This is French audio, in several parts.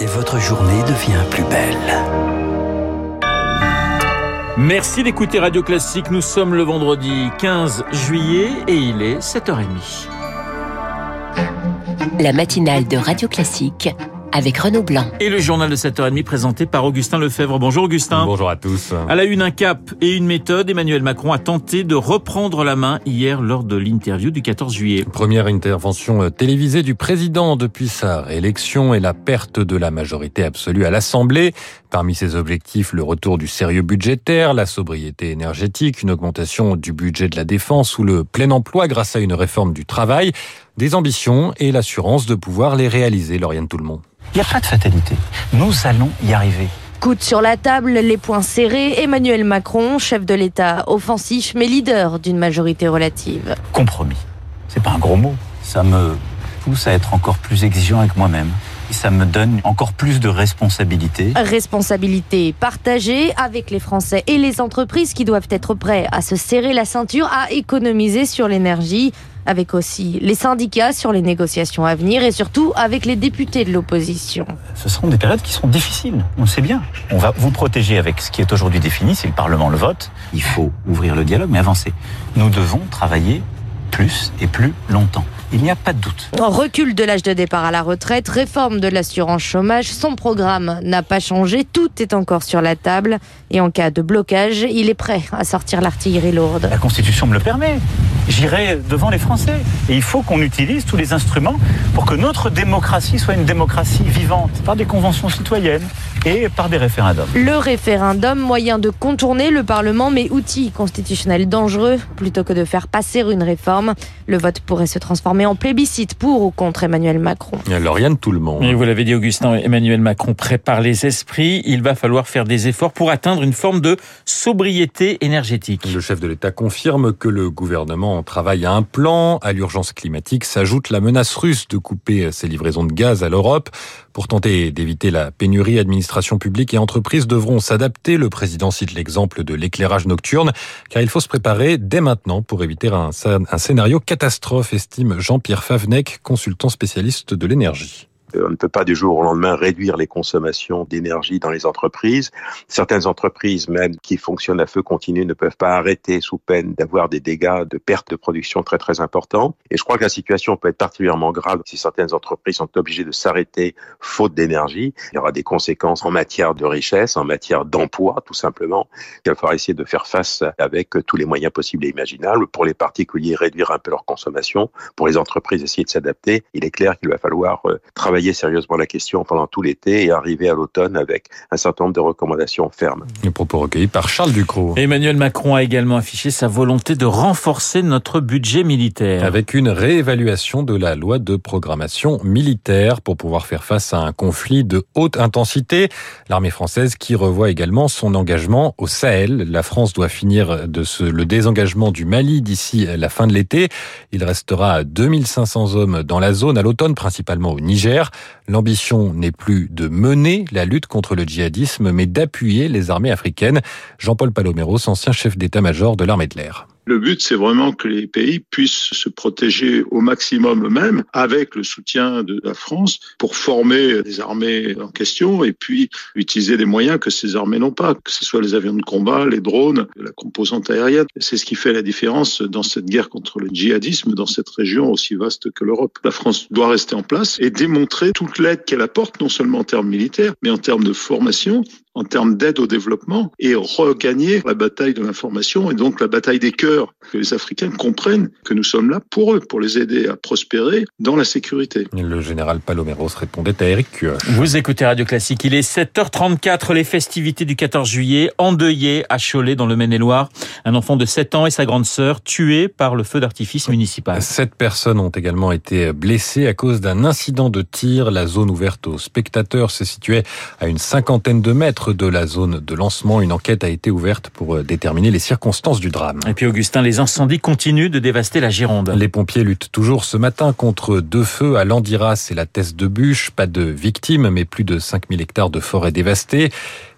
et votre journée devient plus belle. Merci d'écouter Radio Classique. Nous sommes le vendredi 15 juillet et il est 7h30. La matinale de Radio Classique avec Renaud Blanc. Et le journal de 7h30 présenté par Augustin Lefebvre. Bonjour Augustin. Bonjour à tous. À la une, un cap et une méthode, Emmanuel Macron a tenté de reprendre la main hier lors de l'interview du 14 juillet. Première intervention euh, télévisée du président depuis sa réélection et la perte de la majorité absolue à l'Assemblée. Parmi ses objectifs, le retour du sérieux budgétaire, la sobriété énergétique, une augmentation du budget de la défense ou le plein emploi grâce à une réforme du travail, des ambitions et l'assurance de pouvoir les réaliser, Lauriane Tout-le-Monde. Il n'y a pas de fatalité. Nous allons y arriver. Coude sur la table, les poings serrés, Emmanuel Macron, chef de l'État offensif, mais leader d'une majorité relative. Compromis. C'est pas un gros mot. Ça me pousse à être encore plus exigeant avec moi-même. Et ça me donne encore plus de responsabilités. Responsabilité partagée avec les Français et les entreprises qui doivent être prêts à se serrer la ceinture, à économiser sur l'énergie avec aussi les syndicats sur les négociations à venir et surtout avec les députés de l'opposition. Ce seront des périodes qui seront difficiles, on le sait bien. On va vous protéger avec ce qui est aujourd'hui défini, c'est le Parlement le vote. Il faut ouvrir le dialogue, mais avancer. Nous devons travailler plus et plus longtemps. Il n'y a pas de doute. En recul de l'âge de départ à la retraite, réforme de l'assurance chômage, son programme n'a pas changé, tout est encore sur la table et en cas de blocage, il est prêt à sortir l'artillerie lourde. La Constitution me le permet. J'irai devant les Français. Et il faut qu'on utilise tous les instruments pour que notre démocratie soit une démocratie vivante, par des conventions citoyennes et par des référendums. Le référendum, moyen de contourner le Parlement, mais outil constitutionnel dangereux. Plutôt que de faire passer une réforme, le vote pourrait se transformer en plébiscite pour ou contre Emmanuel Macron. Lauriane, tout le monde. Et vous l'avez dit, Augustin, Emmanuel Macron prépare les esprits. Il va falloir faire des efforts pour atteindre une forme de sobriété énergétique. Le chef de l'État confirme que le gouvernement travaille à un plan. À l'urgence climatique s'ajoute la menace russe de couper ses livraisons de gaz à l'Europe. Pour tenter d'éviter la pénurie, administration publique et entreprises devront s'adapter. Le président cite l'exemple de l'éclairage nocturne, car il faut se préparer dès maintenant pour éviter un, un scénario catastrophe, estime Jean-Pierre Favnec, consultant spécialiste de l'énergie. On ne peut pas du jour au lendemain réduire les consommations d'énergie dans les entreprises. Certaines entreprises, même qui fonctionnent à feu continu, ne peuvent pas arrêter sous peine d'avoir des dégâts de perte de production très très importants. Et je crois que la situation peut être particulièrement grave si certaines entreprises sont obligées de s'arrêter faute d'énergie. Il y aura des conséquences en matière de richesse, en matière d'emploi, tout simplement. Il va falloir essayer de faire face avec tous les moyens possibles et imaginables. Pour les particuliers, réduire un peu leur consommation. Pour les entreprises, essayer de s'adapter. Il est clair qu'il va falloir travailler sérieusement la question pendant tout l'été et arriver à l'automne avec un certain nombre de recommandations fermes. Les propos recueillis par Charles Ducrot. Emmanuel Macron a également affiché sa volonté de renforcer notre budget militaire. Avec une réévaluation de la loi de programmation militaire pour pouvoir faire face à un conflit de haute intensité. L'armée française qui revoit également son engagement au Sahel. La France doit finir de ce, le désengagement du Mali d'ici la fin de l'été. Il restera 2500 hommes dans la zone à l'automne, principalement au Niger. L'ambition n'est plus de mener la lutte contre le djihadisme, mais d'appuyer les armées africaines. Jean-Paul Paloméros, ancien chef d'état-major de l'armée de l'air. Le but, c'est vraiment que les pays puissent se protéger au maximum eux-mêmes avec le soutien de la France pour former des armées en question et puis utiliser des moyens que ces armées n'ont pas, que ce soit les avions de combat, les drones, la composante aérienne. C'est ce qui fait la différence dans cette guerre contre le djihadisme dans cette région aussi vaste que l'Europe. La France doit rester en place et démontrer toute l'aide qu'elle apporte, non seulement en termes militaires, mais en termes de formation, en termes d'aide au développement et regagner la bataille de l'information et donc la bataille des cœurs, que les Africains comprennent que nous sommes là pour eux, pour les aider à prospérer dans la sécurité. Le général Paloméros répondait à Eric. Vous écoutez Radio Classique, il est 7h34, les festivités du 14 juillet, endeuillé à Cholet dans le Maine-et-Loire. Un enfant de 7 ans et sa grande sœur tués par le feu d'artifice municipal. Sept personnes ont également été blessées à cause d'un incident de tir. La zone ouverte aux spectateurs se situait à une cinquantaine de mètres km de la zone de lancement. Une enquête a été ouverte pour déterminer les circonstances du drame. Et puis Augustin, les incendies continuent de dévaster la Gironde. Les pompiers luttent toujours ce matin contre deux feux à Landiras et la Teste de Bûche. Pas de victimes, mais plus de 5000 hectares de forêt dévastées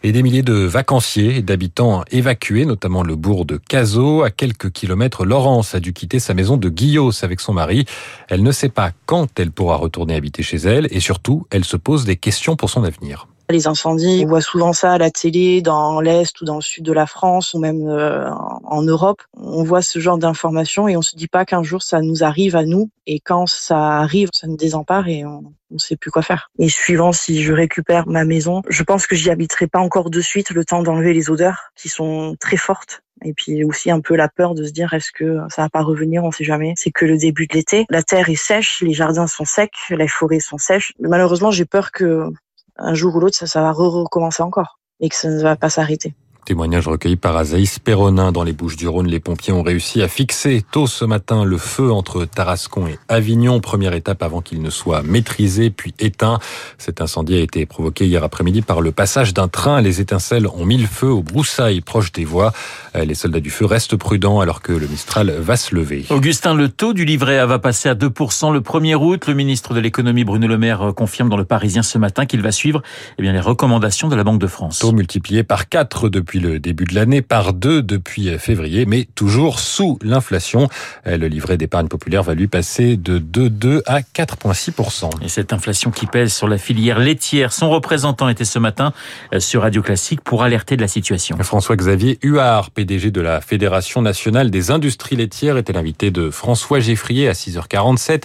et des milliers de vacanciers et d'habitants évacués, notamment le bourg de Cazaux. À quelques kilomètres, Laurence a dû quitter sa maison de Guillos avec son mari. Elle ne sait pas quand elle pourra retourner habiter chez elle et surtout, elle se pose des questions pour son avenir. Les incendies, on voit souvent ça à la télé, dans l'Est ou dans le Sud de la France ou même euh, en Europe. On voit ce genre d'informations et on se dit pas qu'un jour ça nous arrive à nous. Et quand ça arrive, ça nous désempare et on ne sait plus quoi faire. Et suivant si je récupère ma maison, je pense que j'y habiterai pas encore de suite le temps d'enlever les odeurs qui sont très fortes. Et puis aussi un peu la peur de se dire est-ce que ça va pas revenir, on sait jamais. C'est que le début de l'été, la terre est sèche, les jardins sont secs, les forêts sont sèches. Malheureusement, j'ai peur que un jour ou l'autre, ça, va recommencer encore et que ça ne va pas s'arrêter. Témoignage recueilli par Azaïs Perronin dans les Bouches-du-Rhône. Les pompiers ont réussi à fixer tôt ce matin le feu entre Tarascon et Avignon. Première étape avant qu'il ne soit maîtrisé puis éteint. Cet incendie a été provoqué hier après-midi par le passage d'un train. Les étincelles ont mis le feu aux broussailles proches des voies. Les soldats du feu restent prudents alors que le Mistral va se lever. Augustin, le taux du livret A va passer à 2% le 1er août. Le ministre de l'économie Bruno Le Maire confirme dans le Parisien ce matin qu'il va suivre eh bien, les recommandations de la Banque de France. Taux multiplié par 4 depuis le début de l'année, par deux depuis février, mais toujours sous l'inflation. Le livret d'épargne populaire va lui passer de 2,2 à 4,6%. Et cette inflation qui pèse sur la filière laitière, son représentant était ce matin euh, sur Radio Classique pour alerter de la situation. François-Xavier Huard, PDG de la Fédération nationale des industries laitières, était l'invité de François Geffrier à 6h47.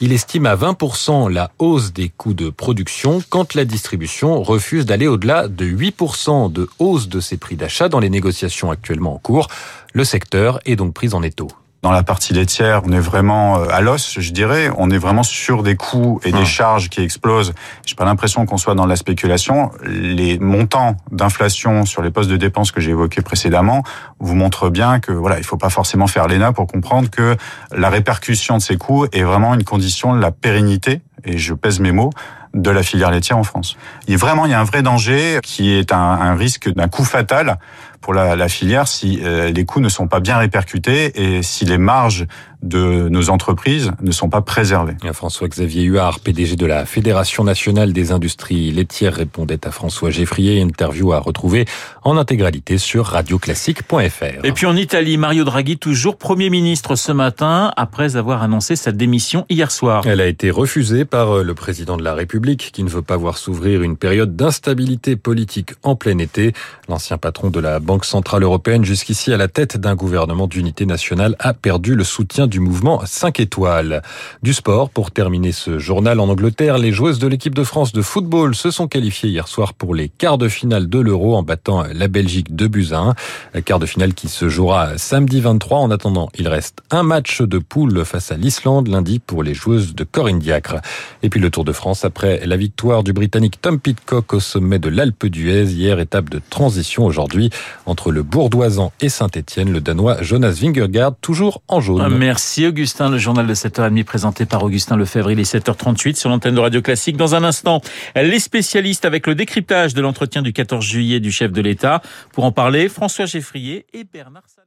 Il estime à 20% la hausse des coûts de production quand la distribution refuse d'aller au-delà de 8% de hausse de ses prix d'achat dans les négociations actuellement en cours. Le secteur est donc pris en étau. Dans la partie laitière, on est vraiment euh, à l'os, je dirais. On est vraiment sur des coûts et des charges qui explosent. J'ai pas l'impression qu'on soit dans la spéculation. Les montants d'inflation sur les postes de dépenses que j'ai évoqués précédemment vous montrent bien que voilà, il faut pas forcément faire l'ENA pour comprendre que la répercussion de ces coûts est vraiment une condition de la pérennité. Et je pèse mes mots de la filière laitière en France. Il y a vraiment il y a un vrai danger qui est un, risque d'un coup fatal pour la, la filière si euh, les coûts ne sont pas bien répercutés et si les marges de nos entreprises ne sont pas préservées. François-Xavier Huard, PDG de la Fédération nationale des industries laitières, répondait à François Geffrier. Interview à retrouver en intégralité sur radioclassique.fr. Et puis en Italie, Mario Draghi, toujours Premier ministre ce matin, après avoir annoncé sa démission hier soir. Elle a été refusée par le président de la République, qui ne veut pas voir s'ouvrir une période d'instabilité politique en plein été. L'ancien patron de la Banque Centrale Européenne, jusqu'ici à la tête d'un gouvernement d'unité nationale, a perdu le soutien du mouvement 5 étoiles. Du sport, pour terminer ce journal en Angleterre, les joueuses de l'équipe de France de football se sont qualifiées hier soir pour les quarts de finale de l'Euro en battant la Belgique 2 buts à 1. Quart de finale qui se jouera samedi 23. En attendant, il reste un match de poule face à l'Islande lundi pour les joueuses de Corinne Diacre. Et puis le Tour de France après la victoire du Britannique Tom Pitcock au sommet de l'Alpe d'Huez. Hier, étape de transition aujourd'hui entre le Bourdoisan et Saint-Etienne. Le Danois Jonas Vingegaard toujours en jaune. Merci Augustin, le journal de 7h30 présenté par Augustin Lefebvre. Il est 7h38 sur l'antenne de Radio Classique. Dans un instant, les spécialistes avec le décryptage de l'entretien du 14 juillet du chef de l'État. Pour en parler, François Geffrier et Bernard Salat.